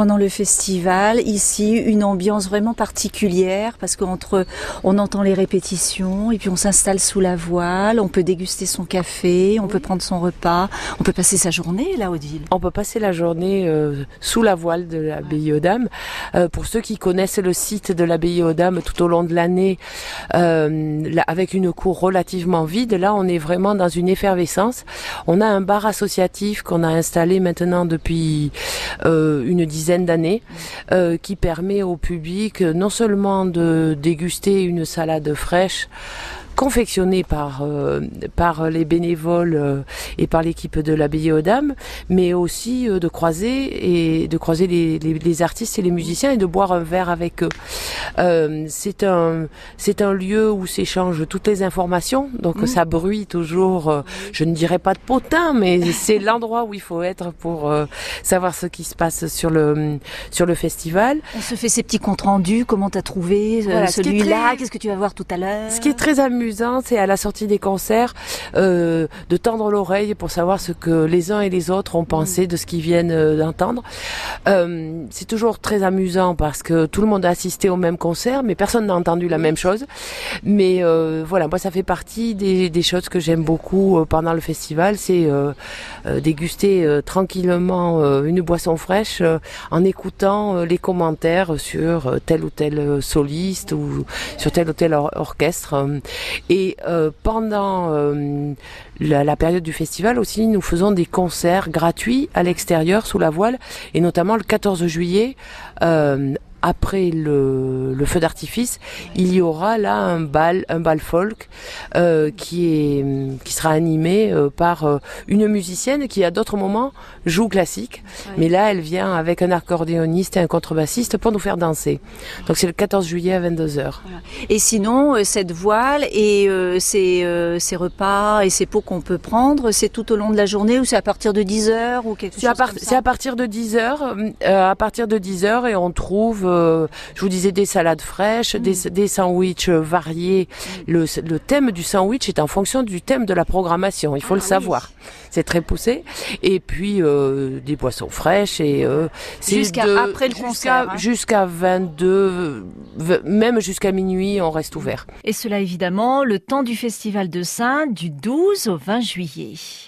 pendant le festival. Ici, une ambiance vraiment particulière parce qu'entre, on entend les répétitions et puis on s'installe sous la voile, on peut déguster son café, on peut prendre son repas, on peut passer sa journée là, Odile. On peut passer la journée euh, sous la voile de l'abbaye aux Dames. Euh, pour ceux qui connaissent le site de l'abbaye aux Dames tout au long de l'année, euh, avec une cour relativement vide, là on est vraiment dans une effervescence. On a un bar associatif qu'on a installé maintenant depuis une dizaine d'années, euh, qui permet au public non seulement de déguster une salade fraîche, confectionné par euh, par les bénévoles euh, et par l'équipe de l'abbaye aux Dames, mais aussi euh, de croiser et de croiser les, les, les, artistes et les musiciens et de boire un verre avec eux. c'est un c'est un lieu où s'échangent toutes les informations, donc mmh. ça bruit toujours. je ne dirais pas de potin, mais c'est l'endroit où il faut être pour savoir ce qui se passe sur le sur le festival. On se fait ces petits comptes rendus. Comment t'as trouvé celui-là Qu'est-ce que tu vas voir tout à l'heure Ce qui est très amusant c'est à la sortie des concerts euh, de tendre l'oreille pour savoir ce que les uns et les autres ont pensé de ce qu'ils viennent euh, d'entendre. Euh, c'est toujours très amusant parce que tout le monde a assisté au même concert, mais personne n'a entendu la même chose. Mais voilà, moi ça fait partie des, des choses que j'aime beaucoup pendant le festival, c'est déguster tranquillement une boisson fraîche en écoutant les commentaires sur tel ou tel soliste ou sur tel ou tel orchestre. Et euh, pendant euh, la, période du festival aussi, nous faisons des concerts gratuits à l'extérieur sous la voile, et notamment le 14 juillet euh, après le, le feu d'artifice, il y aura là un bal, un bal folk euh, qui est qui sera animé euh, par euh, une musicienne qui à d'autres moments joue classique, mais là elle vient avec un accordéoniste et un contrebassiste pour nous faire danser. Donc c'est le 14 juillet à 22h. Et sinon cette voile et ces, ces, repas et ces pots qu'on peut prendre, c'est tout au long de la journée ou c'est à partir de 10h ou quelque chose à comme ça C'est à partir de 10h, à partir de 10h et on trouve euh, je vous disais des salades fraîches, des, mm. des sandwichs variés. Le, le, thème du sandwich est en fonction du thème de la programmation, il faut le ah savoir. C'est très poussé. Et puis euh, des boissons fraîches et euh, jusqu'à après le concert, hein. jusqu'à 22, même jusqu'à minuit, on reste ouvert. Et cela évidemment le temps du festival de Saint du 12 au 20 juillet.